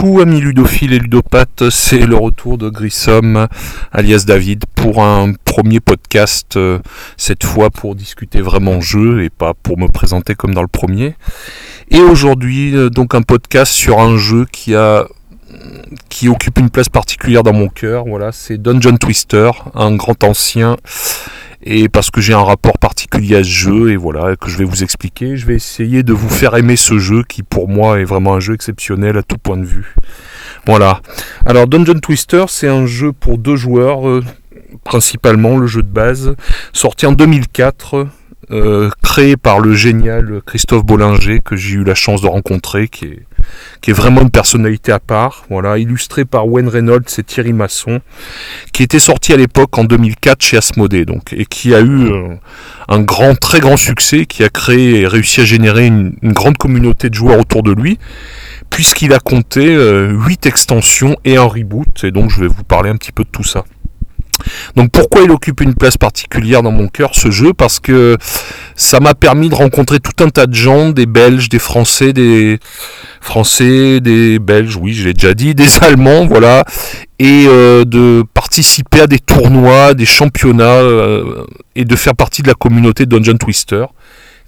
Coucou amis ludophiles et ludopathes, c'est le retour de Grissom alias David pour un premier podcast, euh, cette fois pour discuter vraiment jeu et pas pour me présenter comme dans le premier. Et aujourd'hui euh, donc un podcast sur un jeu qui a qui occupe une place particulière dans mon cœur, voilà, c'est Dungeon Twister, un grand ancien et parce que j'ai un rapport particulier à ce jeu et voilà que je vais vous expliquer. Je vais essayer de vous faire aimer ce jeu qui pour moi est vraiment un jeu exceptionnel à tout point de vue. Voilà. Alors Dungeon Twister, c'est un jeu pour deux joueurs euh, principalement le jeu de base, sorti en 2004 euh, créé par le génial Christophe Bollinger que j'ai eu la chance de rencontrer, qui est, vraiment une personnalité à part. Voilà, illustré par Wayne Reynolds et Thierry Masson, qui était sorti à l'époque en 2004 chez Asmodée, donc et qui a eu euh, un grand, très grand succès, qui a créé et réussi à générer une, grande communauté de joueurs autour de lui puisqu'il a compté 8 euh, extensions et un reboot, et donc je vais vous parler un petit peu de tout ça. Donc pourquoi il occupe une place particulière dans mon cœur ce jeu? Parce que ça m'a permis de rencontrer tout un tas de gens, des Belges, des Français, des Français, des Belges, oui je l'ai déjà dit, des Allemands, voilà, et euh, de participer à des tournois, des championnats, euh, et de faire partie de la communauté Dungeon Twister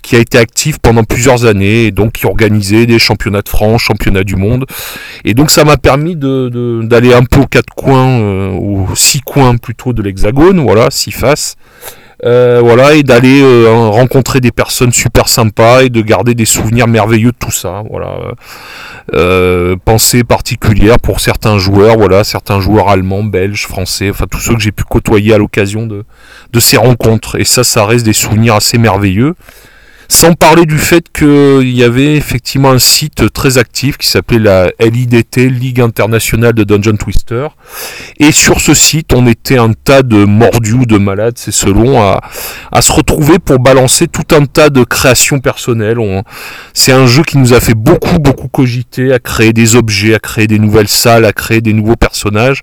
qui a été actif pendant plusieurs années et donc qui organisait des championnats de France, championnats du monde. Et donc ça m'a permis de, d'aller un peu aux quatre coins, euh, aux six coins plutôt de l'hexagone, voilà, six faces. Euh, voilà, et d'aller euh, rencontrer des personnes super sympas et de garder des souvenirs merveilleux de tout ça. Voilà, pensée particulière pour certains joueurs, voilà, certains joueurs allemands, belges, français, enfin tous ceux que j'ai pu côtoyer à l'occasion de, de ces rencontres. Et ça, ça reste des souvenirs assez merveilleux. Sans parler du fait qu'il y avait effectivement un site très actif qui s'appelait la LIDT, Ligue internationale de Dungeon Twister. Et sur ce site, on était un tas de mordus ou de malades, c'est selon, à, se retrouver pour balancer tout un tas de créations personnelles. C'est un jeu qui nous a fait beaucoup, beaucoup cogiter, à créer des objets, à créer des nouvelles salles, à créer des nouveaux personnages.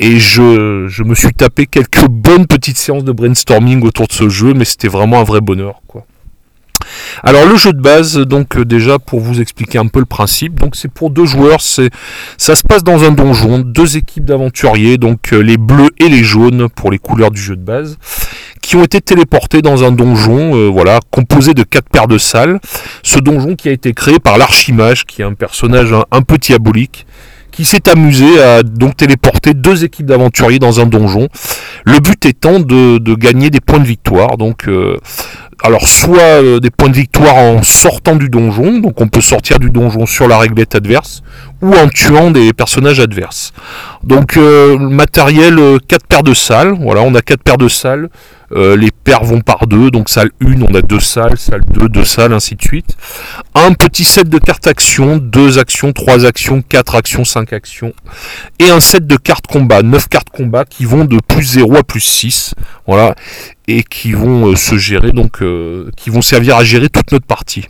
Et je, je me suis tapé quelques bonnes petites séances de brainstorming autour de ce jeu, mais c'était vraiment un vrai bonheur, quoi. Alors le jeu de base, donc euh, déjà pour vous expliquer un peu le principe, c'est pour deux joueurs, c'est ça se passe dans un donjon, deux équipes d'aventuriers, donc euh, les bleus et les jaunes pour les couleurs du jeu de base, qui ont été téléportés dans un donjon, euh, voilà, composé de quatre paires de salles. Ce donjon qui a été créé par l'Archimage, qui est un personnage un peu diabolique, qui s'est amusé à donc téléporter deux équipes d'aventuriers dans un donjon. Le but étant de, gagner des points de victoire. Donc, euh, alors soit euh, des points de victoire en sortant du donjon, donc on peut sortir du donjon sur la réglette adverse, ou en tuant des personnages adverses. Donc euh, matériel, quatre paires de salles. Voilà, on a quatre paires de salles. Euh, les paires vont par deux, donc salle 1, on a deux salles, salle 2, deux salles, ainsi de suite. Un petit set de cartes actions, deux actions, trois actions, quatre actions, cinq actions. Et un set de cartes combat, neuf cartes combat qui vont de plus 0 à plus 6. Voilà. Et qui vont euh, se gérer, donc euh, qui vont servir à gérer toute notre partie.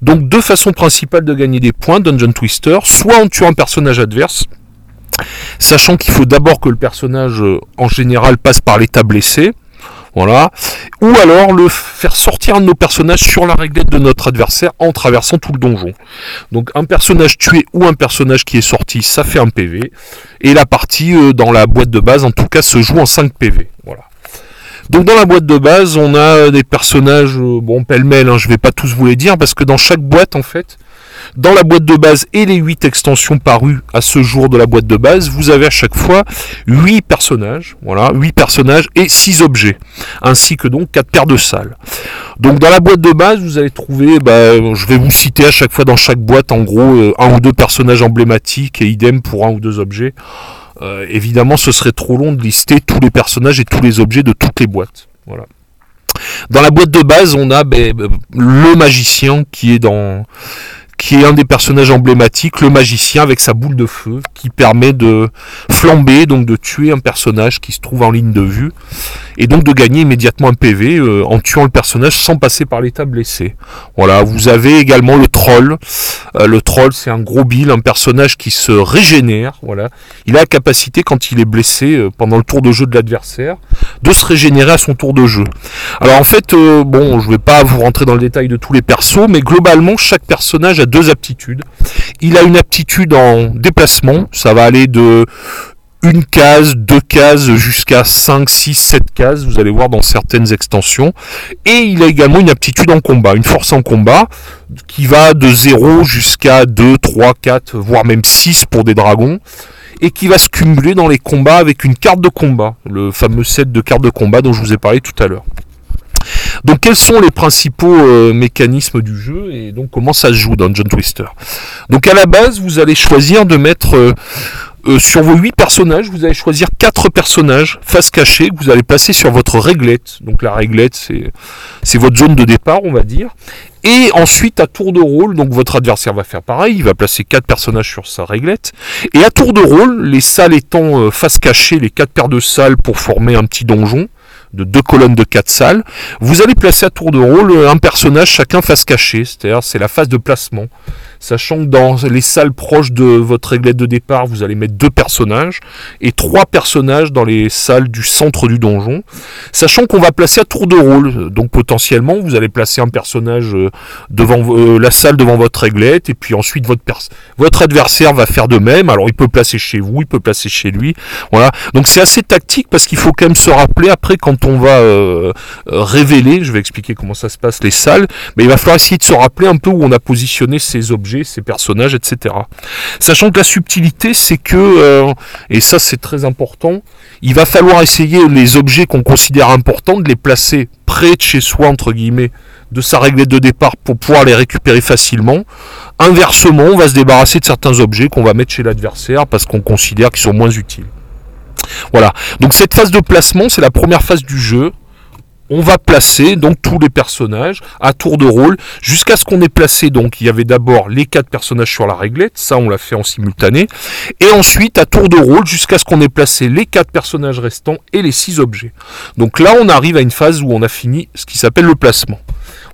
Donc deux façons principales de gagner des points, Dungeon Twister, soit en tuant un personnage adverse, sachant qu'il faut d'abord que le personnage en général passe par l'état blessé, voilà. Ou alors le faire sortir un de nos personnages sur la réglette de notre adversaire en traversant tout le donjon. Donc un personnage tué ou un personnage qui est sorti, ça fait un PV. Et la partie euh, dans la boîte de base, en tout cas, se joue en 5 PV. Voilà. Donc dans la boîte de base, on a des personnages, euh, bon pêle-mêle, hein, je vais pas tous vous les dire, parce que dans chaque boîte, en fait, dans la boîte de base et les 8 extensions parues à ce jour de la boîte de base, vous avez à chaque fois 8 personnages, voilà, 8 personnages et 6 objets, ainsi que donc 4 paires de salles. Donc dans la boîte de base, vous allez trouver, bah, je vais vous citer à chaque fois dans chaque boîte, en gros, euh, un ou deux personnages emblématiques et idem pour un ou deux objets. Euh, évidemment, ce serait trop long de lister tous les personnages et tous les objets de toutes les boîtes. Voilà. Dans la boîte de base, on a ben, le magicien qui est dans qui est un des personnages emblématiques, le magicien avec sa boule de feu, qui permet de flamber, donc de tuer un personnage qui se trouve en ligne de vue, et donc de gagner immédiatement un PV euh, en tuant le personnage sans passer par l'état blessé. Voilà, vous avez également le troll. Euh, le troll, c'est un gros bill, un personnage qui se régénère. Voilà, il a la capacité quand il est blessé euh, pendant le tour de jeu de l'adversaire de se régénérer à son tour de jeu. Alors en fait, bon, je vais pas vous rentrer dans le détail de tous les persos, mais globalement, chaque personnage a deux aptitudes. Il a une aptitude en déplacement, ça va aller de une case, deux cases, jusqu'à 5, 6, 7 cases, vous allez voir dans certaines extensions. Et il a également une aptitude en combat, une force en combat, qui va de 0 jusqu'à 2, 3, 4, voire même 6 pour des dragons, et qui va se cumuler dans les combats avec une carte de combat, le fameux set de cartes de combat dont je vous ai parlé tout à l'heure. Donc quels sont les principaux euh, mécanismes du jeu et donc comment ça se joue dans John Twister? Donc à la base, vous allez choisir de mettre euh, euh, sur vos 8 personnages, vous allez choisir 4 personnages face cachée que vous allez placer sur votre réglette. Donc la réglette, c'est, votre zone de départ, on va dire. Et ensuite, à tour de rôle, donc votre adversaire va faire pareil, il va placer 4 personnages sur sa réglette. Et à tour de rôle, les salles étant face cachée, les 4 paires de salles pour former un petit donjon, de deux colonnes de quatre salles. Vous allez placer à tour de rôle un personnage chacun face cachée, c'est-à-dire c'est la phase de placement sachant que dans les salles proches de votre réglette de départ, vous allez mettre deux personnages et trois personnages dans les salles du centre du donjon, sachant qu'on va placer à tour de rôle. Donc potentiellement, vous allez placer un personnage euh, devant euh, la salle devant votre réglette et puis ensuite votre adversaire va faire de même. Alors il peut placer chez vous, il peut placer chez lui. Voilà. Donc c'est assez tactique parce qu'il faut quand même se rappeler après quand on va euh, révéler, je vais expliquer comment ça se passe les salles, mais il va falloir essayer de se rappeler un peu où on a positionné ces objets ces personnages, etc. Sachant que la subtilité, c'est que, euh, et ça c'est très important, il va falloir essayer les objets qu'on considère importants de les placer près de chez soi, entre guillemets, de sa réglette de départ pour pouvoir les récupérer facilement. Inversement, on va se débarrasser de certains objets qu'on va mettre chez l'adversaire parce qu'on considère qu'ils sont moins utiles. Voilà. Donc cette phase de placement, c'est la première phase du jeu on va placer donc tous les personnages à tour de rôle jusqu'à ce qu'on ait placé donc il y avait d'abord les quatre personnages sur la réglette, ça on l'a fait en simultané, et ensuite à tour de rôle jusqu'à ce qu'on ait placé les quatre personnages restants et les six objets. Donc là on arrive à une phase où on a fini ce qui s'appelle le placement.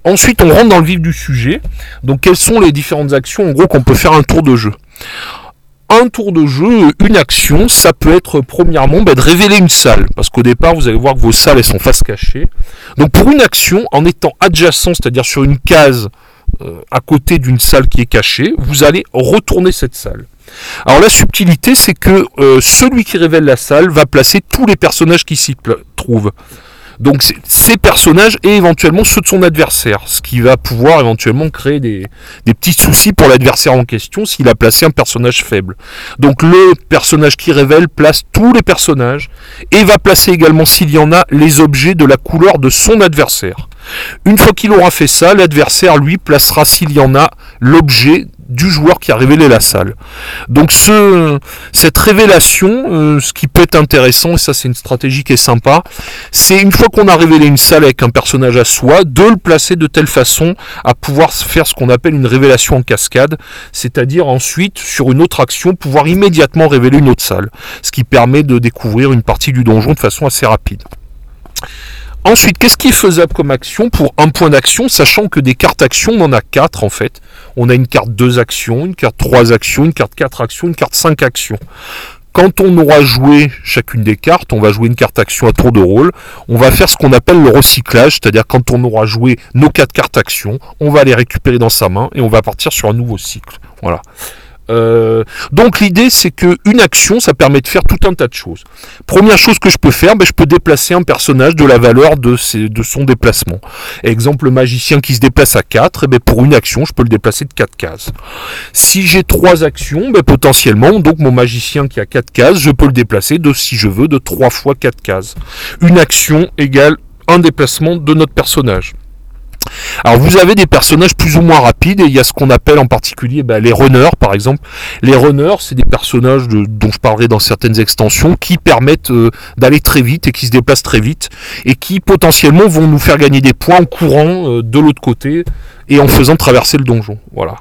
Ensuite on rentre dans le vif du sujet. Donc quelles sont les différentes actions en gros qu'on peut faire un tour de jeu? Un tour de jeu, une action, ça peut être premièrement bah, de révéler une salle. Parce qu'au départ, vous allez voir que vos salles sont face cachée. Donc pour une action, en étant adjacent, c'est-à-dire sur une case euh, à côté d'une salle qui est cachée, vous allez retourner cette salle. Alors la subtilité, c'est que euh, celui qui révèle la salle va placer tous les personnages qui s'y trouvent. Donc ces personnages et éventuellement ceux de son adversaire, ce qui va pouvoir éventuellement créer des, petits soucis pour l'adversaire en question s'il a placé un personnage faible. Donc le personnage qui révèle place tous les personnages et va placer également s'il y en a les objets de la couleur de son adversaire. Une fois qu'il aura fait ça, l'adversaire lui placera s'il y en a l'objet du joueur qui a révélé la salle. Donc ce, cette révélation, euh, ce qui peut être intéressant, et ça c'est une stratégie qui est sympa, c'est une fois qu'on a révélé une salle avec un personnage à soi, de le placer de telle façon à pouvoir faire ce qu'on appelle une révélation en cascade, c'est-à-dire ensuite sur une autre action pouvoir immédiatement révéler une autre salle, ce qui permet de découvrir une partie du donjon de façon assez rapide. Ensuite, qu'est-ce qui est faisable comme action pour un point d'action, sachant que des cartes actions, on en a quatre en fait. On a une carte 2 actions, une carte 3 actions, une carte 4 actions, une carte 5 actions. Quand on aura joué chacune des cartes, on va jouer une carte action à tour de rôle. On va faire ce qu'on appelle le recyclage, c'est-à-dire quand on aura joué nos quatre cartes actions, on va les récupérer dans sa main et on va partir sur un nouveau cycle. Voilà. Euh, donc l'idée c'est que une action ça permet de faire tout un tas de choses. Première chose que je peux faire, ben, je peux déplacer un personnage de la valeur de, de son déplacement. Exemple le magicien qui se déplace à 4, et eh ben, pour une action je peux le déplacer de 4 cases. Si j'ai 3 actions, ben, potentiellement donc mon magicien qui a 4 cases, je peux le déplacer de si je veux de 3 fois 4 cases. Une action égale un déplacement de notre personnage. Alors vous avez des personnages plus ou moins rapides et il y a ce qu'on appelle en particulier bah, les runners par exemple. Les runners c'est des personnages dont je parlerai dans certaines extensions qui permettent euh, d'aller très vite et qui se déplacent très vite et qui potentiellement vont nous faire gagner des points en courant euh, de l'autre côté et en faisant traverser le donjon. Voilà.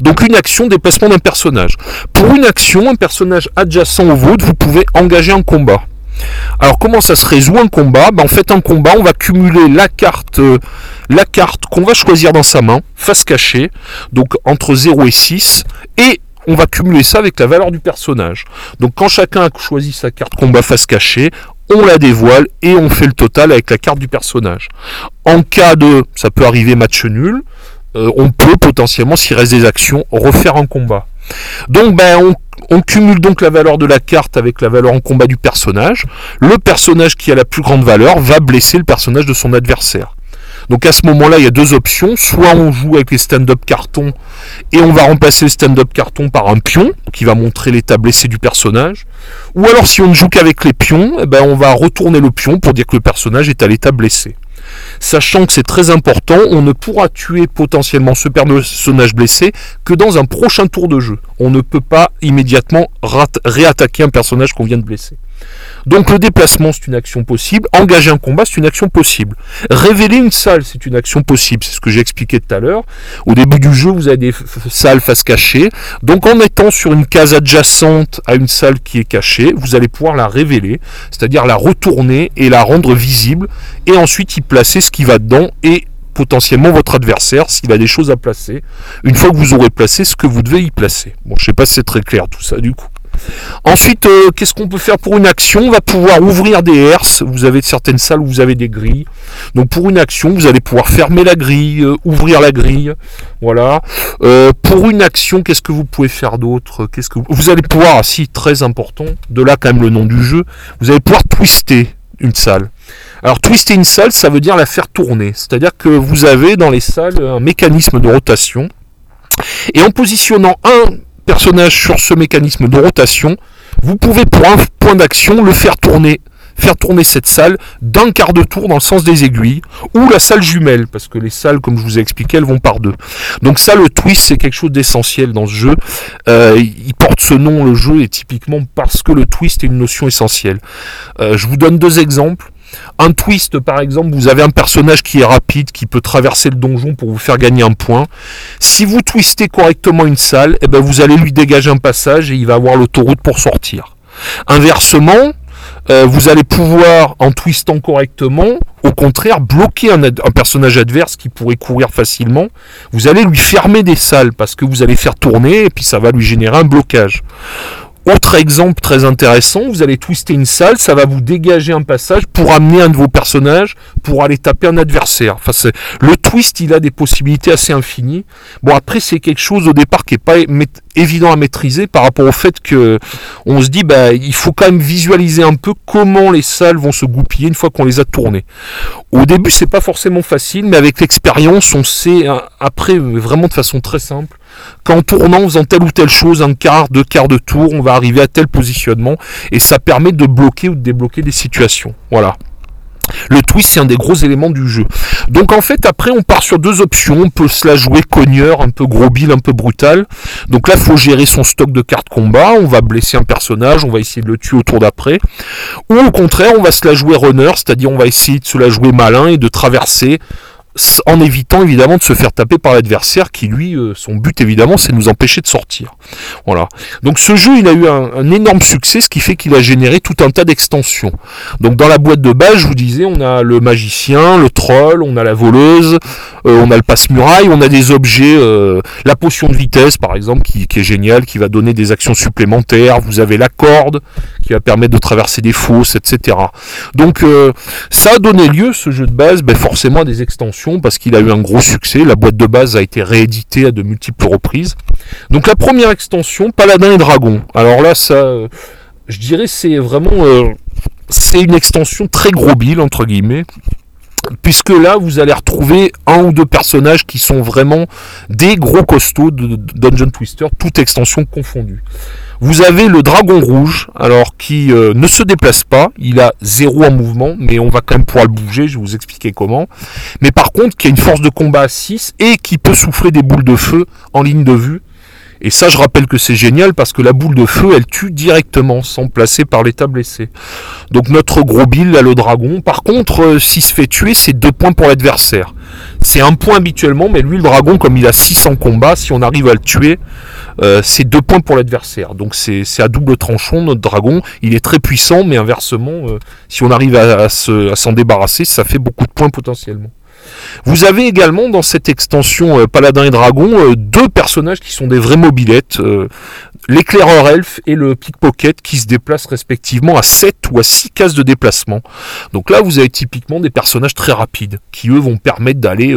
Donc une action déplacement d'un personnage. Pour une action, un personnage adjacent au vôtre, vous pouvez engager un combat. Alors comment ça se résout un combat ben, En fait un combat, on va cumuler la carte, euh, la carte qu'on va choisir dans sa main, face cachée, donc entre 0 et 6, et on va cumuler ça avec la valeur du personnage. Donc quand chacun a choisi sa carte combat face cachée, on la dévoile et on fait le total avec la carte du personnage. En cas de, ça peut arriver match nul, euh, on peut potentiellement, s'il reste des actions, refaire un combat. Donc ben, on, on, cumule donc la valeur de la carte avec la valeur en combat du personnage. Le personnage qui a la plus grande valeur va blesser le personnage de son adversaire. Donc à ce moment-là, il y a deux options. Soit on joue avec les stand-up cartons et on va remplacer le stand-up carton par un pion qui va montrer l'état blessé du personnage. Ou alors si on ne joue qu'avec les pions, eh ben, on va retourner le pion pour dire que le personnage est à l'état blessé. Sachant que c'est très important, on ne pourra tuer potentiellement ce personnage blessé que dans un prochain tour de jeu. On ne peut pas immédiatement réattaquer un personnage qu'on vient de blesser. Donc le déplacement, c'est une action possible. Engager un combat, c'est une action possible. Révéler une salle, c'est une action possible. C'est ce que j'ai expliqué tout à l'heure. Au début du jeu, vous avez des salles face cachée. Donc en étant sur une case adjacente à une salle qui est cachée, vous allez pouvoir la révéler, c'est-à-dire la retourner et la rendre visible. Et ensuite y placer ce qui va dedans et potentiellement votre adversaire s'il a des choses à placer, une fois que vous aurez placé ce que vous devez y placer. Bon, je sais pas si c'est très clair tout ça du coup. Ensuite, euh, qu'est-ce qu'on peut faire pour une action On va pouvoir ouvrir des herses. Vous avez certaines salles où vous avez des grilles. Donc pour une action, vous allez pouvoir fermer la grille, euh, ouvrir la grille. Voilà. Euh, pour une action, qu'est-ce que vous pouvez faire d'autre Qu'est-ce que vous... allez pouvoir, ah, si très important, de là quand même le nom du jeu, vous allez pouvoir twister une salle. Alors twister une salle, ça veut dire la faire tourner. C'est-à-dire que vous avez dans les salles un mécanisme de rotation. Et en positionnant un personnage sur ce mécanisme de rotation, vous pouvez pour un point d'action le faire tourner faire tourner cette salle d'un quart de tour dans le sens des aiguilles, ou la salle jumelle, parce que les salles, comme je vous ai expliqué, elles vont par deux. Donc ça, le twist, c'est quelque chose d'essentiel dans ce jeu. Euh, il porte ce nom, le jeu, et typiquement parce que le twist est une notion essentielle. Euh, je vous donne deux exemples. Un twist, par exemple, vous avez un personnage qui est rapide, qui peut traverser le donjon pour vous faire gagner un point. Si vous twistez correctement une salle, eh ben vous allez lui dégager un passage et il va avoir l'autoroute pour sortir. Inversement, euh, vous allez pouvoir, en twistant correctement, au contraire, bloquer un, un, personnage adverse qui pourrait courir facilement. Vous allez lui fermer des salles parce que vous allez faire tourner et puis ça va lui générer un blocage. Autre exemple très intéressant, vous allez twister une salle, ça va vous dégager un passage pour amener un de vos personnages pour aller taper un adversaire. Enfin, le twist, il a des possibilités assez infinies. Bon, après, c'est quelque chose au départ qui est pas évident à maîtriser par rapport au fait que on se dit, bah, il faut quand même visualiser un peu comment les salles vont se goupiller une fois qu'on les a tournées. Au début, c'est pas forcément facile, mais avec l'expérience, on sait hein, après vraiment de façon très simple qu'en tournant, en faisant telle ou telle chose, un quart, deux quarts de tour, on va arriver à tel positionnement et ça permet de bloquer ou de débloquer des situations. Voilà. Le twist, c'est un des gros éléments du jeu. Donc en fait, après, on part sur deux options. On peut se la jouer cogneur, un peu gros bill, un peu brutal. Donc là, il faut gérer son stock de cartes combat. On va blesser un personnage, on va essayer de le tuer au tour d'après. Ou au contraire, on va se la jouer runner, c'est-à-dire on va essayer de se la jouer malin et de traverser en évitant évidemment de se faire taper par l'adversaire qui lui euh, son but évidemment c'est de nous empêcher de sortir. Voilà. Donc ce jeu il a eu un, énorme succès ce qui fait qu'il a généré tout un tas d'extensions. Donc dans la boîte de base je vous disais on a le magicien le troll on a la voleuse euh, on a le passe-muraille on a des objets euh, la potion de vitesse par exemple qui, est génial qui va donner des actions supplémentaires. Vous avez la corde qui va permettre de traverser des fosses etc donc ça a donné lieu ce jeu de base ben, forcément à des extensions parce qu'il a eu un gros succès. La boîte de base a été rééditée à de multiples reprises. Donc la première extension, Paladin et Dragon. Alors là, ça, je dirais, c'est vraiment, euh, c'est une extension très gros bill entre guillemets. Puisque là, vous allez retrouver un ou deux personnages qui sont vraiment des gros costauds de Dungeon Twister, toute extension confondue. Vous avez le dragon rouge, alors qui euh, ne se déplace pas, il a zéro en mouvement, mais on va quand même pouvoir le bouger, je vais vous expliquer comment. Mais par contre, qui a une force de combat à 6 et qui peut souffler des boules de feu en ligne de vue. Et ça, je rappelle que c'est génial parce que la boule de feu, elle tue directement sans placer par l'état blessé. Donc notre gros Bill, là, le dragon, par contre, euh, s'il se fait tuer, c'est deux points pour l'adversaire. C'est un point habituellement, mais lui, le dragon, comme il a 600 combats, si on arrive à le tuer, euh, c'est deux points pour l'adversaire. Donc c'est à double tranchon, notre dragon. Il est très puissant, mais inversement, euh, si on arrive à, à s'en débarrasser, ça fait beaucoup de points potentiellement. Vous avez également dans cette extension euh, Paladin et Dragon euh, deux personnages qui sont des vraies mobilettes, l'éclaireur elfe et le pickpocket qui se déplacent respectivement à 7 ou à 6 cases de déplacement. Donc là vous avez typiquement des personnages très rapides qui eux vont permettre d'aller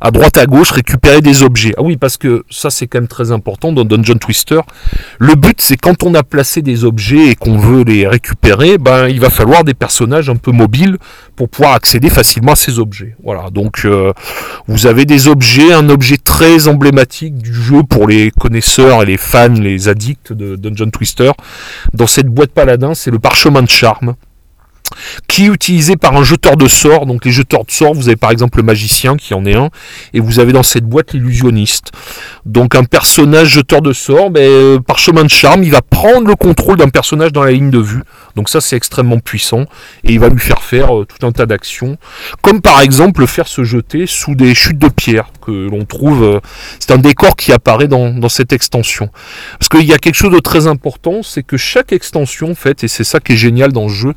à droite à gauche récupérer des objets. Ah oui parce que ça c'est quand même très important dans Dungeon Twister. Le but c'est quand on a placé des objets et qu'on veut les récupérer, ben il va falloir des personnages un peu mobiles pour pouvoir accéder facilement à ces objets. Voilà, donc euh, vous avez des objets, un objet très emblématique du jeu pour les connaisseurs et les fans, les addicts de Dungeon Twister. Dans cette boîte paladin, c'est le parchemin de charme qui est utilisé par un jeteur de sorts. Donc les jeteurs de sorts, vous avez par exemple le magicien qui en est un, et vous avez dans cette boîte l'illusionniste. Donc un personnage jeteur de sorts, ben, euh, par chemin de charme, il va prendre le contrôle d'un personnage dans la ligne de vue. Donc ça c'est extrêmement puissant, et il va lui faire faire euh, tout un tas d'actions, comme par exemple le faire se jeter sous des chutes de pierre que l'on trouve. Euh, c'est un décor qui apparaît dans, dans cette extension. Parce qu'il y a quelque chose de très important, c'est que chaque extension, en fait, et c'est ça qui est génial dans le jeu,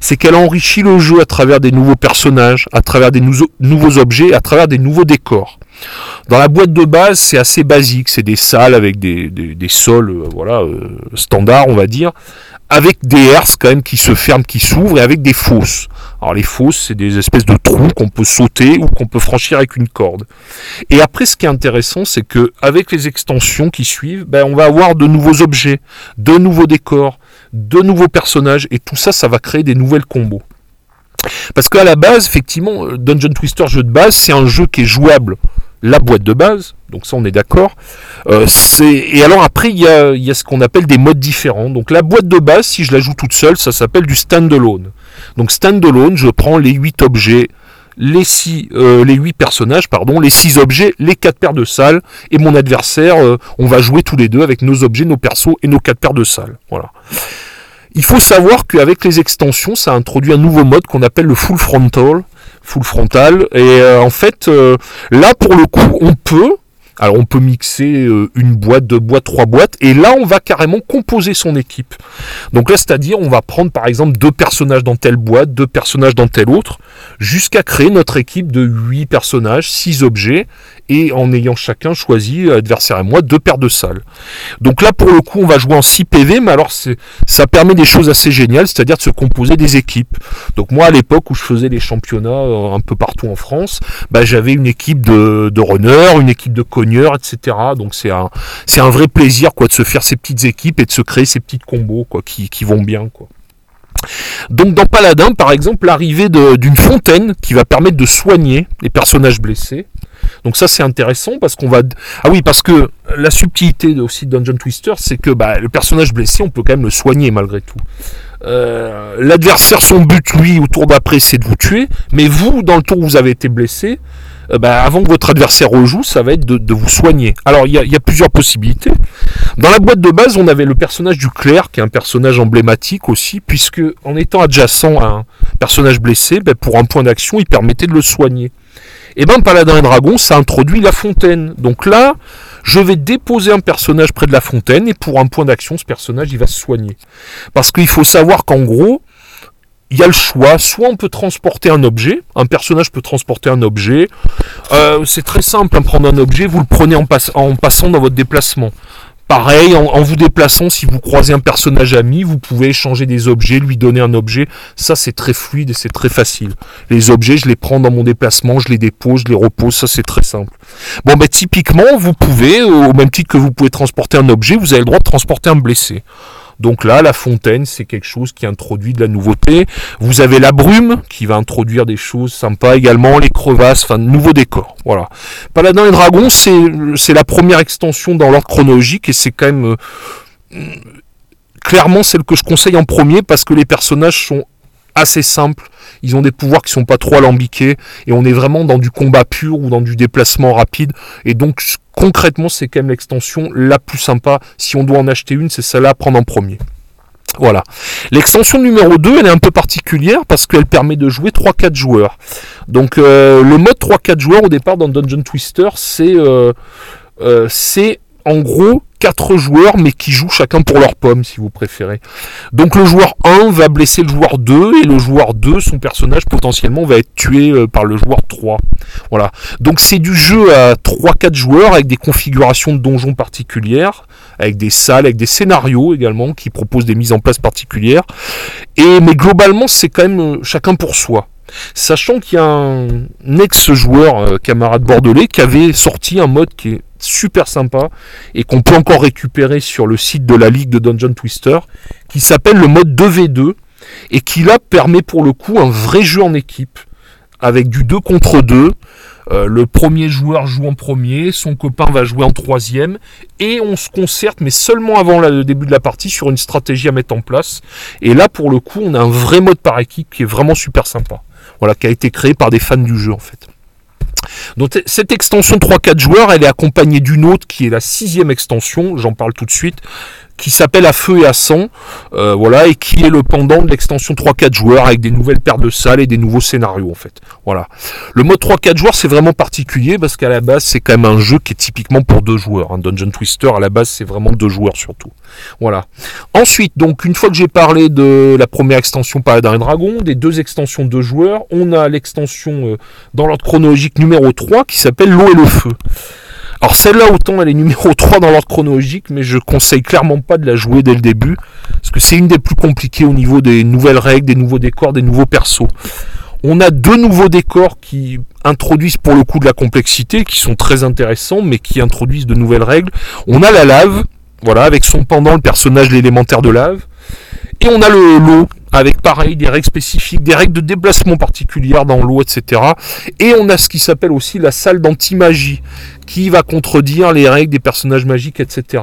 c'est qu'elle enrichit le jeu à travers des nouveaux personnages, à travers des nouveaux objets, à travers des nouveaux décors. Dans la boîte de base, c'est assez basique, c'est des salles avec des, sols euh, voilà, euh, standards, on va dire, avec des herses quand même qui se ferment, qui s'ouvrent, et avec des fosses. Alors les fosses, c'est des espèces de trous qu'on peut sauter ou qu'on peut franchir avec une corde. Et après, ce qui est intéressant, c'est que avec les extensions qui suivent, ben, on va avoir de nouveaux objets, de nouveaux décors, de nouveaux personnages, et tout ça, ça va créer des nouvelles combos. Parce qu'à la base, effectivement, euh, Dungeon Twister jeu de base, c'est un jeu qui est jouable la boîte de base, donc ça on est d'accord. Euh, et alors après il y a, ce qu'on appelle des modes différents. Donc la boîte de base, si je la joue toute seule, ça s'appelle du standalone. Donc standalone, je prends les 8 objets, les 6, euh, les 8 personnages, pardon, les 6 objets, les 4 paires de salles, et mon adversaire, on va jouer tous les deux avec nos objets, nos persos et nos 4 paires de salles. Voilà. Il faut savoir qu'avec les extensions, ça introduit un nouveau mode qu'on appelle le full frontal. Full frontal. Et euh, en fait, euh, là pour le coup, on peut, alors on peut mixer euh, une boîte, deux boîtes, trois boîtes, et là on va carrément composer son équipe. Donc là, c'est-à-dire on va prendre par exemple deux personnages dans telle boîte, deux personnages dans telle autre, jusqu'à créer notre équipe de huit personnages, six objets, et en ayant chacun choisi, adversaire et moi, deux paires de salles. Donc là pour le coup on va jouer en 6 PV, mais alors ça permet des choses assez géniales, c'est-à-dire de se composer des équipes. Donc moi à l'époque où je faisais les championnats euh, un peu partout en France, bah, j'avais une équipe de, de runners, une équipe de etc. Donc c'est un, vrai plaisir quoi de se faire ces petites équipes et de se créer ces petites combos quoi qui, qui vont bien quoi. Donc dans Paladin, par exemple, l'arrivée d'une fontaine qui va permettre de soigner les personnages blessés. Donc ça c'est intéressant parce qu'on va... Ah oui, parce que la subtilité aussi de Dungeon Twister, c'est que bah, le personnage blessé, on peut quand même le soigner malgré tout. Euh, l'adversaire, son but, lui, au tour d'après, c'est de vous tuer. Mais vous, dans le tour où vous avez été blessé, euh, bah, avant que votre adversaire rejoue, ça va être de, vous soigner. Alors il y, a, plusieurs possibilités. Dans la boîte de base, on avait le personnage du clerc, qui est un personnage emblématique aussi, puisque en étant adjacent à un personnage blessé, bah, pour un point d'action, il permettait de le soigner. Et ben Paladin et Dragon, ça introduit la fontaine. Donc là, je vais déposer un personnage près de la fontaine et pour un point d'action, ce personnage il va se soigner. Parce qu'il faut savoir qu'en gros, il y a le choix, soit on peut transporter un objet, un personnage peut transporter un objet, euh, c'est très simple, hein, prendre un objet, vous le prenez en, passant dans votre déplacement. Pareil, en, vous déplaçant, si vous croisez un personnage ami, vous pouvez échanger des objets, lui donner un objet. Ça, c'est très fluide et c'est très facile. Les objets, je les prends dans mon déplacement, je les dépose, je les repose. Ça, c'est très simple. Bon, ben, typiquement, vous pouvez, au même titre que vous pouvez transporter un objet, vous avez le droit de transporter un blessé. Donc là, la fontaine, c'est quelque chose qui introduit de la nouveauté. Vous avez la brume qui va introduire des choses sympas également, les crevasses, enfin, nouveau décor. Voilà. Paladin et Dragon, c'est la première extension dans l'ordre chronologique et c'est quand même euh, clairement celle que je conseille en premier parce que les personnages sont assez simples. Ils ont des pouvoirs qui sont pas trop alambiqués et on est vraiment dans du combat pur ou dans du déplacement rapide. Et donc concrètement, c'est quand même l'extension la plus sympa. Si on doit en acheter une, c'est celle-là à prendre en premier. Voilà. L'extension numéro 2, elle est un peu particulière parce qu'elle permet de jouer 3-4 joueurs. Donc euh, le mode 3-4 joueurs au départ dans Dungeon Twister, c'est euh, euh, c'est en gros quatre joueurs mais qui jouent chacun pour leur pomme si vous préférez. Donc le joueur 1 va blesser le joueur 2 et le joueur 2, son personnage potentiellement va être tué euh, par le joueur 3. Voilà. Donc c'est du jeu à 3-4 joueurs avec des configurations de donjons particulières, avec des salles, avec des scénarios également qui proposent des mises en place particulières. Et mais globalement c'est quand même euh, chacun pour soi. Sachant qu'il y a un ex-joueur, euh, camarade bordelais, qui avait sorti un mode qui est super sympa et qu'on peut encore récupérer sur le site de la Ligue de Dungeon Twister, qui s'appelle le mode 2v2 et qui là permet pour le coup un vrai jeu en équipe avec du 2 contre 2. Euh, le premier joueur joue en premier, son copain va jouer en troisième, et on se concerte, mais seulement avant le début de la partie, sur une stratégie à mettre en place. Et là, pour le coup, on a un vrai mode par équipe qui est vraiment super sympa. Voilà, qui a été créé par des fans du jeu en fait. Donc cette extension 3-4 joueurs, elle est accompagnée d'une autre qui est la sixième extension, j'en parle tout de suite, qui s'appelle À feu et à sang, euh, voilà, et qui est le pendant de l'extension 3-4 joueurs avec des nouvelles paires de salles et des nouveaux scénarios en fait. Voilà. Le mode 3-4 joueurs c'est vraiment particulier parce qu'à la base c'est quand même un jeu qui est typiquement pour deux joueurs. Un Dungeon Twister à la base c'est vraiment deux joueurs surtout. Voilà. Ensuite, donc une fois que j'ai parlé de la première extension Paladin et Dragon, des deux extensions de joueurs, on a l'extension euh, dans l'ordre chronologique numéro 3 qui s'appelle L'eau et le feu. Alors celle-là, autant elle est numéro 3 dans l'ordre chronologique, mais je conseille clairement pas de la jouer dès le début, parce que c'est une des plus compliquées au niveau des nouvelles règles, des nouveaux décors, des nouveaux persos. On a deux nouveaux décors qui introduisent pour le coup de la complexité, qui sont très intéressants, mais qui introduisent de nouvelles règles. On a la lave, voilà, avec son pendant, le personnage l'élémentaire de lave. Et on a le l'eau, avec pareil des règles spécifiques, des règles de déplacement particulières dans l'eau, etc. Et on a ce qui s'appelle aussi la salle d'anti-magie, qui va contredire les règles des personnages magiques, etc.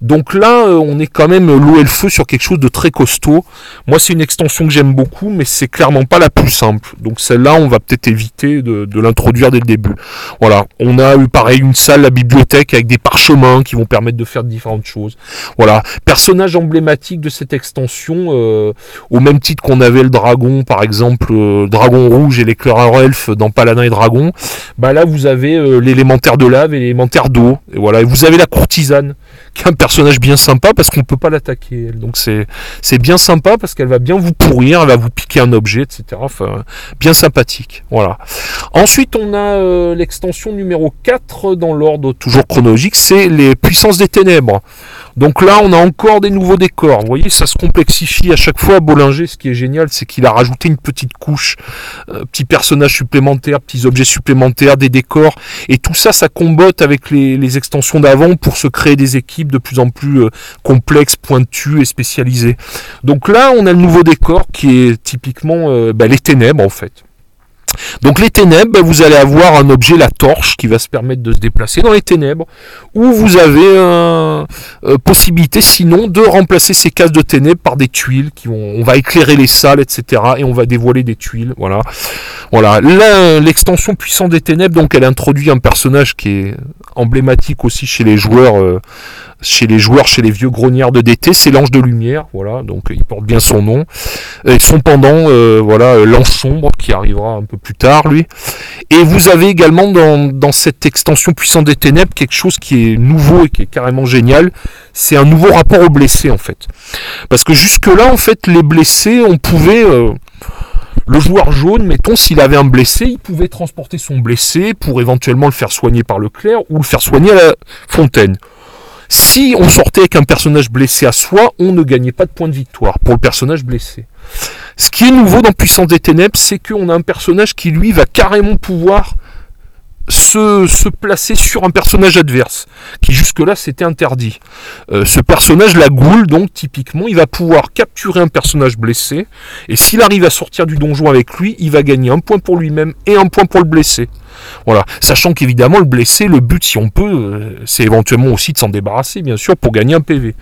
Donc là, euh, on est quand même l'eau et le feu sur quelque chose de très costaud. Moi, c'est une extension que j'aime beaucoup, mais c'est clairement pas la plus simple. Donc celle-là, on va peut-être éviter de, l'introduire dès le début. Voilà, on a eu pareil une salle, la bibliothèque, avec des parchemins qui vont permettre de faire différentes choses. Voilà, personnage emblématique de cette extension, euh, au même titre qu'on avait le dragon, par exemple, euh, dragon rouge et l'éclaireur elfe dans Paladin et Dragon. Bah là, vous avez l'élémentaire de élémentaire d'eau. Et voilà, vous avez la courtisane, un personnage bien sympa parce qu'on peut pas l'attaquer. Donc c'est bien sympa parce qu'elle va bien vous pourrir, elle va vous piquer un objet, etc. Enfin, bien sympathique. Voilà. Ensuite, on a euh, l'extension numéro 4 dans l'ordre toujours chronologique, c'est les puissances des ténèbres. Donc là, on a encore des nouveaux décors. Vous voyez, ça se complexifie à chaque fois. Bollinger, ce qui est génial, c'est qu'il a rajouté une petite couche, euh, petits personnages supplémentaires, petits objets supplémentaires, des décors. Et tout ça, ça combotte avec les, extensions d'avant pour se créer des équipes de plus en plus euh, complexes, pointues et spécialisées. Donc là, on a le nouveau décor qui est typiquement euh, bah, les ténèbres en fait. Donc les ténèbres, ben, vous allez avoir un objet, la torche, qui va se permettre de se déplacer dans les ténèbres, ou vous avez une euh, possibilité sinon de remplacer ces cases de ténèbres par des tuiles qui vont, on va éclairer les salles, etc. et on va dévoiler des tuiles, voilà. Voilà. L'extension puissante des ténèbres, donc elle introduit un personnage qui est emblématique aussi chez les joueurs. Euh, chez les joueurs, chez les vieux grognards de DT, c'est l'ange de lumière, voilà, donc il porte bien son nom. Et son pendant, euh, voilà, euh, l'ange sombre qui arrivera un peu plus tard, lui. Et vous avez également dans, cette extension puissante des ténèbres quelque chose qui est nouveau et qui est carrément génial. C'est un nouveau rapport aux blessés en fait. Parce que jusque-là, en fait, les blessés, on pouvait euh, le joueur jaune, mettons, s'il avait un blessé, il pouvait transporter son blessé pour éventuellement le faire soigner par le clair ou le faire soigner à la fontaine. Si on sortait avec un personnage blessé à soi, on ne gagnait pas de points de victoire pour le personnage blessé. Ce qui est nouveau dans Puissance des Ténèbres, c'est qu'on a un personnage qui lui va carrément pouvoir se, placer sur un personnage adverse, qui jusque-là c'était interdit. Euh, ce personnage, la goule, donc typiquement, il va pouvoir capturer un personnage blessé, et s'il arrive à sortir du donjon avec lui, il va gagner un point pour lui-même et un point pour le blessé. Voilà, sachant qu'évidemment le blessé, le but si on peut, euh, c'est éventuellement aussi de s'en débarrasser, bien sûr, pour gagner un PV.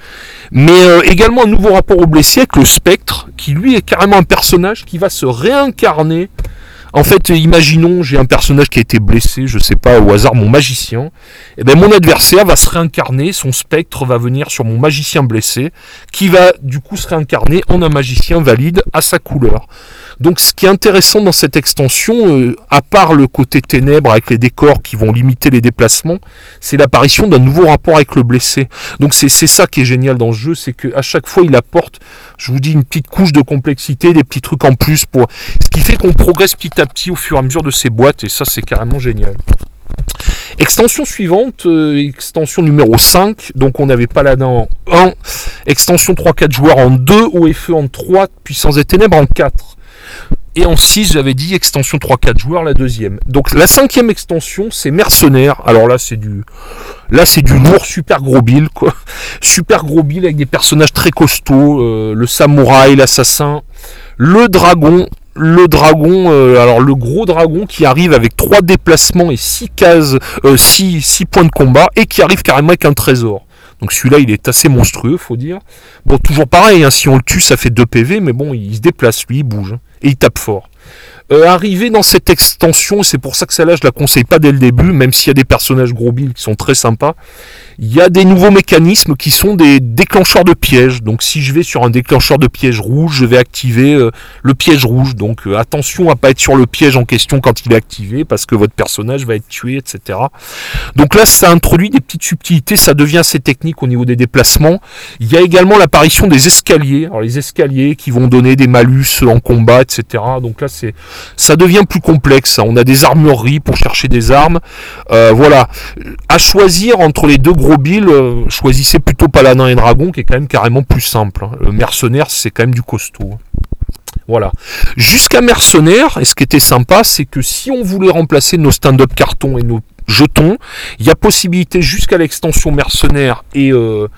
Mais euh, également un nouveau rapport au blessé avec le spectre, qui lui est carrément un personnage qui va se réincarner en fait, imaginons, j'ai un personnage qui a été blessé, je sais pas, au hasard, mon magicien. Et eh ben, mon adversaire va se réincarner, son spectre va venir sur mon magicien blessé, qui va du coup se réincarner en un magicien valide à sa couleur. Donc ce qui est intéressant dans cette extension, euh, à part le côté ténèbres avec les décors qui vont limiter les déplacements, c'est l'apparition d'un nouveau rapport avec le blessé. Donc c'est ça qui est génial dans ce jeu, c'est qu'à chaque fois il apporte, je vous dis, une petite couche de complexité, des petits trucs en plus pour. Ce qui fait qu'on progresse petit à petit au fur et à mesure de ces boîtes, et ça c'est carrément génial. Extension suivante, euh, extension numéro 5, donc on n'avait pas là en 1, extension 3-4 joueurs en 2, OFE en 3, puissance des ténèbres en 4. Et en 6, j'avais dit extension 3-4 joueurs, la deuxième. Donc la cinquième extension, c'est mercenaires. Alors là, c'est du, là, c'est du lourd, super gros bill, quoi. Super gros bill avec des personnages très costauds. Euh, le samouraï, l'assassin, le dragon. Le dragon, euh, alors le gros dragon qui arrive avec 3 déplacements et 6 cases, 6, euh, 6 points de combat et qui arrive carrément avec un trésor. Donc celui-là, il est assez monstrueux, faut dire. Bon, toujours pareil, hein, si on le tue, ça fait 2 PV, mais bon, il se déplace, lui, il bouge. Hein, et il tape fort. Euh, arrivé dans cette extension, c'est pour ça que celle-là je la conseille pas dès le début, même s'il y a des personnages gros billes qui sont très sympas. Il y a des nouveaux mécanismes qui sont des déclencheurs de pièges. Donc si je vais sur un déclencheur de piège rouge, je vais activer euh, le piège rouge. Donc euh, attention à pas être sur le piège en question quand il est activé, parce que votre personnage va être tué, etc. Donc là, ça introduit des petites subtilités, ça devient assez technique au niveau des déplacements. Il y a également l'apparition des escaliers. Alors les escaliers qui vont donner des malus en combat, etc. Donc là, c'est ça devient plus complexe. On a des armureries pour chercher des armes. Euh, voilà. À choisir entre les deux gros billes, euh, choisissez plutôt Paladin et Dragon, qui est quand même carrément plus simple. Hein. Le mercenaire, c'est quand même du costaud. Voilà. Jusqu'à mercenaire, et ce qui était sympa, c'est que si on voulait remplacer nos stand-up cartons et nos jetons, il y a possibilité jusqu'à l'extension mercenaire et euh,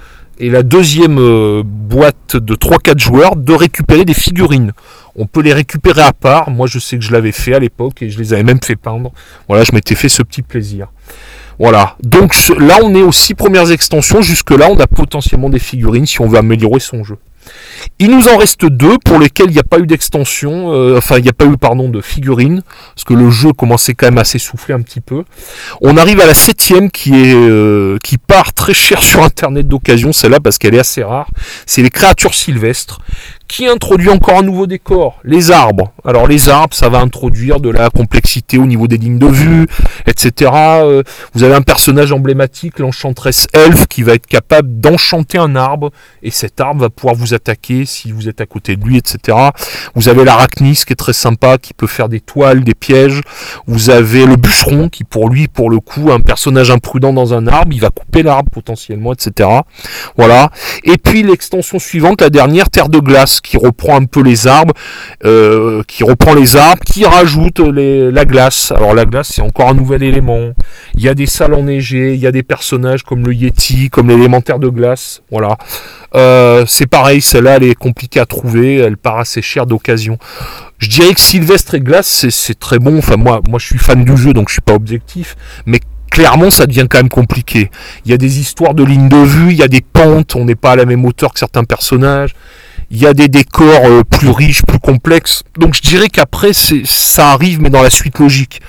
et la deuxième euh, boîte de 3-4 joueurs de récupérer des figurines. On peut les récupérer à part. Moi, je sais que je l'avais fait à l'époque et je les avais même fait peindre. Voilà, je m'étais fait ce petit plaisir. Voilà. Donc là, on est aux 6 premières extensions. Jusque-là, on a potentiellement des figurines si on veut améliorer son jeu. Il nous en reste deux pour lesquels il n'y a pas eu d'extension, euh, enfin il n'y a pas eu pardon de figurines, parce que le jeu commençait quand même à s'essouffler un petit peu. On arrive à la septième qui est euh, qui part très cher sur internet d'occasion, celle-là parce qu'elle est assez rare. C'est les créatures sylvestres qui introduit encore un nouveau décor, les arbres. Alors les arbres, ça va introduire de la complexité au niveau des lignes de vue, etc. Euh, vous avez un personnage emblématique, l'enchantresse elfe, qui va être capable d'enchanter un arbre, et cet arbre va pouvoir vous attaquer si vous êtes à côté de lui, etc. Vous avez l'arachnis qui est très sympa, qui peut faire des toiles, des pièges. Vous avez le bûcheron, qui pour lui, pour le coup, un personnage imprudent dans un arbre, il va couper l'arbre potentiellement, etc. Voilà. Et puis l'extension suivante, la dernière, Terre de glace qui reprend un peu les arbres, euh, qui reprend les arbres, qui rajoute la glace. Alors la glace, c'est encore un nouvel élément. Il y a des salles enneigées, il y a des personnages comme le Yeti, comme l'élémentaire de glace. Voilà. Euh, c'est pareil, celle-là, elle est compliquée à trouver, elle part assez chère d'occasion. Je dirais que Sylvestre et Glace, c'est très bon. Enfin, moi, moi, je suis fan du jeu, donc je suis pas objectif. Mais clairement, ça devient quand même compliqué. Il y a des histoires de lignes de vue, il y a des pentes, on n'est pas à la même hauteur que certains personnages il y a des décors euh, plus riches, plus complexes. Donc je dirais qu'après, ça arrive, mais dans la suite logique.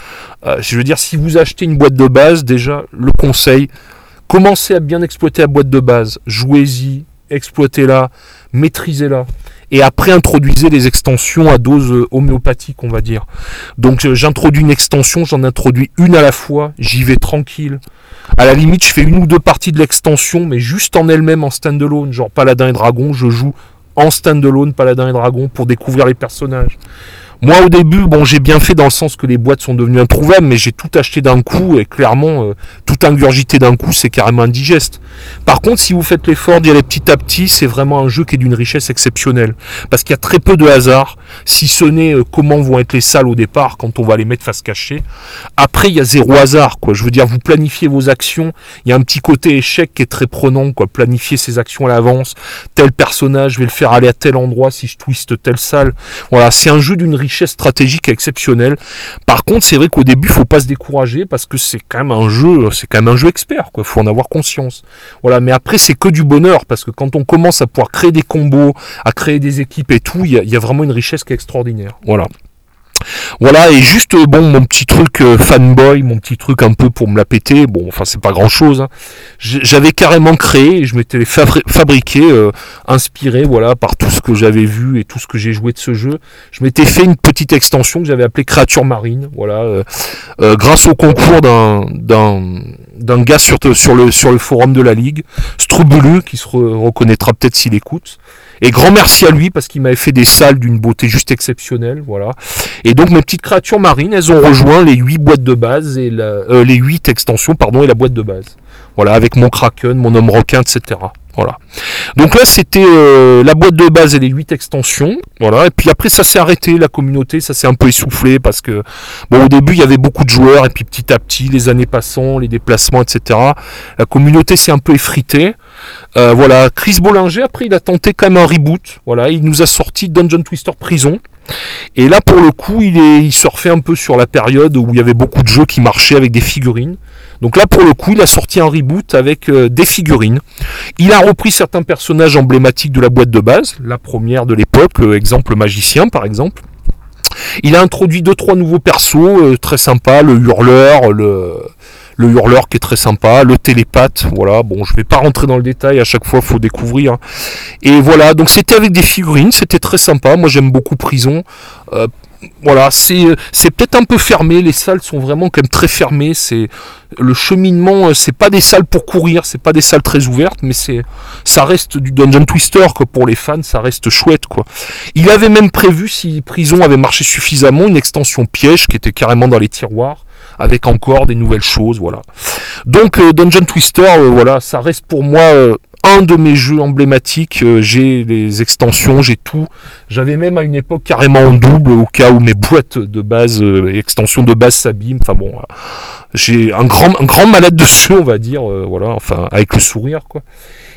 Euh, je veux dire, si vous achetez une boîte de base, déjà, le conseil, commencez à bien exploiter la boîte de base. Jouez-y, exploitez-la, maîtrisez-la. Et après, introduisez les extensions à dose euh, homéopathique, on va dire. Donc j'introduis une extension, j'en introduis une à la fois, j'y vais tranquille. À la limite, je fais une ou deux parties de l'extension, mais juste en elle-même, en standalone, genre Paladin et Dragon, je joue en standalone Paladin et Dragon pour découvrir les personnages. Moi au début, bon j'ai bien fait dans le sens que les boîtes sont devenues introuvables, mais j'ai tout acheté d'un coup et clairement euh, tout ingurgité d'un coup c'est carrément indigeste. Par contre si vous faites l'effort d'y aller petit à petit, c'est vraiment un jeu qui est d'une richesse exceptionnelle. Parce qu'il y a très peu de hasard, si ce n'est euh, comment vont être les salles au départ quand on va les mettre face cachée. Après il y a zéro hasard quoi. Je veux dire vous planifiez vos actions, il y a un petit côté échec qui est très prenant quoi. Planifier ses actions à l'avance, tel personnage je vais le faire aller à tel endroit si je twiste telle salle. Voilà c'est un jeu d'une richesse stratégique exceptionnelle. Par contre, c'est vrai qu'au début, faut pas se décourager parce que c'est quand même un jeu, c'est quand même un jeu expert, quoi. Faut en avoir conscience. Voilà. Mais après, c'est que du bonheur parce que quand on commence à pouvoir créer des combos, à créer des équipes et tout, il y a vraiment une richesse qui est extraordinaire. Voilà. Voilà, et juste, bon, mon petit truc euh, fanboy, mon petit truc un peu pour me la péter, bon, enfin, c'est pas grand chose. Hein. J'avais carrément créé, je m'étais fabriqué, euh, inspiré, voilà, par tout ce que j'avais vu et tout ce que j'ai joué de ce jeu. Je m'étais fait une petite extension que j'avais appelée Créature Marine, voilà, euh, grâce au concours d'un d'un gars sur, le, sur le forum de la Ligue, Strubulu, qui se reconnaîtra peut-être s'il écoute. Et grand merci à lui parce qu'il m'avait fait des salles d'une beauté juste exceptionnelle, voilà. Et donc mes petites créatures marines, elles ont rejoint les 8 boîtes de base et la, euh, les 8 extensions, pardon, et la boîte de base. Voilà, avec mon kraken, mon homme requin, etc. Voilà. Donc là, c'était euh, la boîte de base et les 8 extensions. Voilà. Et puis après, ça s'est arrêté, la communauté, ça s'est un peu essoufflé parce que, bon, au début, il y avait beaucoup de joueurs et puis petit à petit, les années passant, les déplacements, etc. La communauté s'est un peu effritée. Euh, voilà. Chris Bollinger, après, il a tenté quand même un reboot. Voilà. Il nous a sorti Dungeon Twister Prison. Et là, pour le coup, il, est, il surfait un peu sur la période où il y avait beaucoup de jeux qui marchaient avec des figurines. Donc là, pour le coup, il a sorti un reboot avec euh, des figurines. Il a repris certains personnages emblématiques de la boîte de base, la première de l'époque, euh, exemple magicien par exemple. Il a introduit deux trois nouveaux persos très sympas, le hurleur, le le hurleur qui est très sympa, le télépathe, voilà, bon je vais pas rentrer dans le détail, à chaque fois faut découvrir. Et voilà, donc c'était avec des figurines, c'était très sympa, moi j'aime beaucoup Prison. Euh, voilà, c'est peut-être un peu fermé, les salles sont vraiment quand même très fermées, c'est le cheminement, euh, c'est pas des salles pour courir, c'est pas des salles très ouvertes, mais c'est ça reste du Dungeon Twister que pour les fans, ça reste chouette quoi. Il avait même prévu si Prison avait marché suffisamment une extension piège qui était carrément dans les tiroirs avec encore des nouvelles choses, voilà. Donc euh, Dungeon Twister, euh, voilà, ça reste pour moi euh, un de mes jeux emblématiques. j'ai les extensions, j'ai tout. J'avais même à une époque carrément en double au cas où mes boîtes de base, extensions de base s'abîment. Enfin bon, j'ai un grand, un grand malade de jeu, on va dire, voilà, enfin avec le sourire quoi.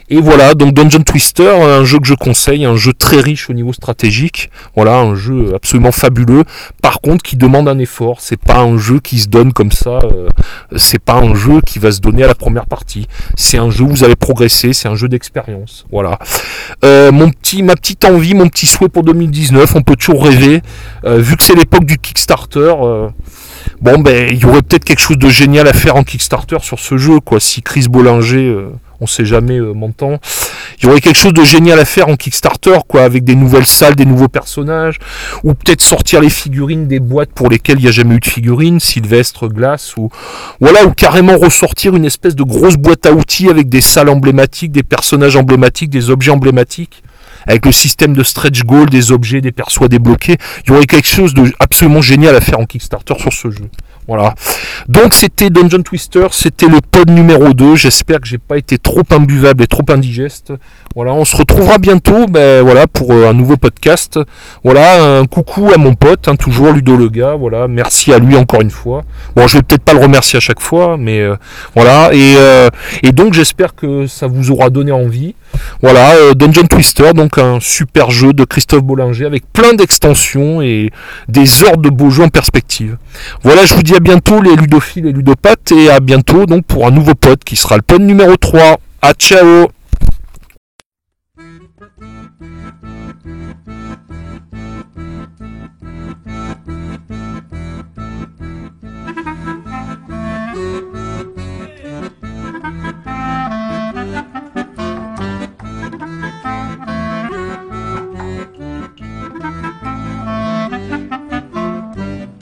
Et voilà, donc Dungeon Twister, un jeu que je conseille, un jeu très riche au niveau stratégique. Voilà, un jeu absolument fabuleux. Par contre, qui demande un effort. C'est pas un jeu qui se donne comme ça. Euh, c'est pas un jeu qui va se donner à la première partie. C'est un jeu où vous allez progresser. C'est un jeu d'expérience. Voilà. Euh, mon petit, ma petite envie, mon petit souhait pour 2019. On peut toujours rêver. Euh, vu que c'est l'époque du Kickstarter. bon ben, il y aurait peut-être quelque chose de génial à faire en Kickstarter sur ce jeu, quoi. Si Chris Bollinger on sait jamais euh, montant. Il y aurait quelque chose de génial à faire en Kickstarter, quoi, avec des nouvelles salles, des nouveaux personnages, ou peut-être sortir les figurines des boîtes pour lesquelles il n'y a jamais eu de figurines, Sylvestre, Glace, ou voilà, ou carrément ressortir une espèce de grosse boîte à outils avec des salles emblématiques, des personnages emblématiques, des objets emblématiques avec le système de stretch goal, des objets, des persos débloqués, il y aurait quelque chose de absolument génial à faire en Kickstarter sur ce jeu. Voilà. Donc c'était Dungeon Twister, c'était le pod numéro 2. J'espère que j'ai pas été trop imbuvable et trop indigeste. Voilà, on se retrouvera bientôt ben, voilà, pour euh, un nouveau podcast. Voilà, un coucou à mon pote, hein, toujours Ludo le gars. Voilà, merci à lui encore une fois. Bon, je vais peut-être pas le remercier à chaque fois, mais euh, voilà. Et, euh, et donc j'espère que ça vous aura donné envie. Voilà, Dungeon Twister, donc un super jeu de Christophe Bollinger avec plein d'extensions et des ordres de beaux jeux en perspective. Voilà, je vous dis à bientôt les ludophiles et ludopathes et à bientôt donc pour un nouveau pod qui sera le pod numéro 3. À ciao